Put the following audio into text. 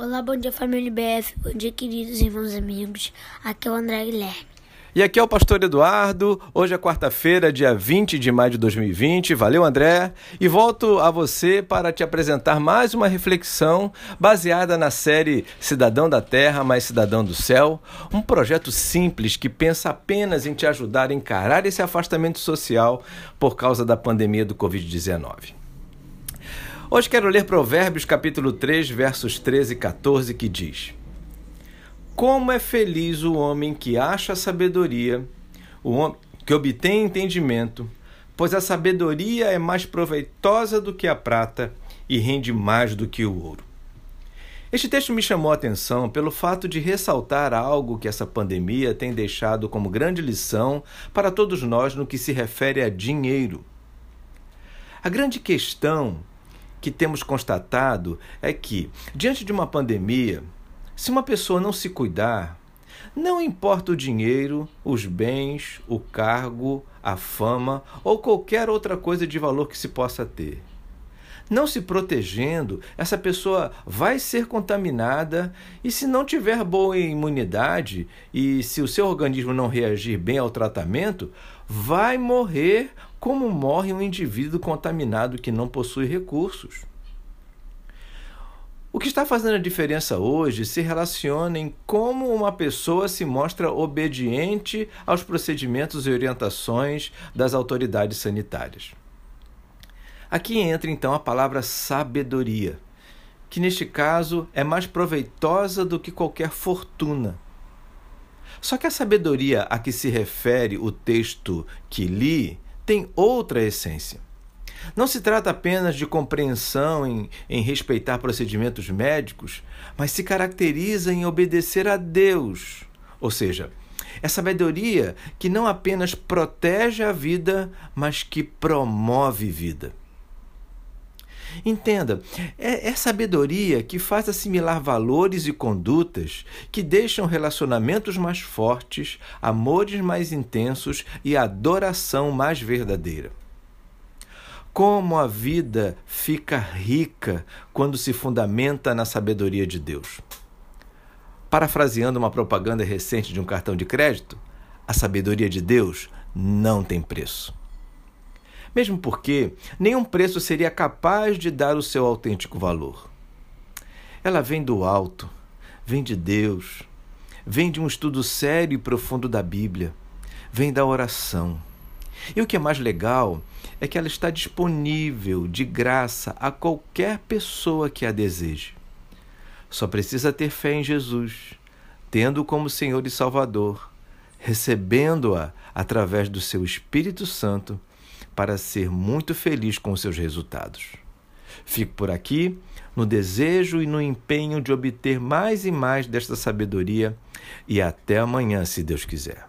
Olá, bom dia família BF, bom dia queridos irmãos e amigos, aqui é o André Guilherme. E aqui é o Pastor Eduardo, hoje é quarta-feira, dia 20 de maio de 2020, valeu André, e volto a você para te apresentar mais uma reflexão baseada na série Cidadão da Terra mais Cidadão do Céu, um projeto simples que pensa apenas em te ajudar a encarar esse afastamento social por causa da pandemia do Covid-19. Hoje quero ler Provérbios capítulo 3, versos 13 e 14, que diz: Como é feliz o homem que acha sabedoria, o homem que obtém entendimento, pois a sabedoria é mais proveitosa do que a prata e rende mais do que o ouro. Este texto me chamou a atenção pelo fato de ressaltar algo que essa pandemia tem deixado como grande lição para todos nós no que se refere a dinheiro. A grande questão que temos constatado é que, diante de uma pandemia, se uma pessoa não se cuidar, não importa o dinheiro, os bens, o cargo, a fama ou qualquer outra coisa de valor que se possa ter. Não se protegendo, essa pessoa vai ser contaminada e, se não tiver boa imunidade e se o seu organismo não reagir bem ao tratamento, vai morrer como morre um indivíduo contaminado que não possui recursos. O que está fazendo a diferença hoje se relaciona em como uma pessoa se mostra obediente aos procedimentos e orientações das autoridades sanitárias. Aqui entra então a palavra sabedoria, que neste caso é mais proveitosa do que qualquer fortuna. Só que a sabedoria a que se refere o texto que li tem outra essência. Não se trata apenas de compreensão em, em respeitar procedimentos médicos, mas se caracteriza em obedecer a Deus. Ou seja, é sabedoria que não apenas protege a vida, mas que promove vida. Entenda, é, é, sabedoria que faz assimilar valores e condutas que deixam relacionamentos mais fortes, amores mais intensos e adoração mais verdadeira. Como a vida fica rica quando se fundamenta na sabedoria de Deus. Parafraseando uma propaganda recente de um cartão de crédito, a sabedoria de Deus não tem preço mesmo porque nenhum preço seria capaz de dar o seu autêntico valor. Ela vem do alto, vem de Deus, vem de um estudo sério e profundo da Bíblia, vem da oração. E o que é mais legal é que ela está disponível de graça a qualquer pessoa que a deseje. Só precisa ter fé em Jesus, tendo-o como Senhor e Salvador, recebendo-a através do seu Espírito Santo para ser muito feliz com seus resultados. Fico por aqui no desejo e no empenho de obter mais e mais desta sabedoria e até amanhã, se Deus quiser.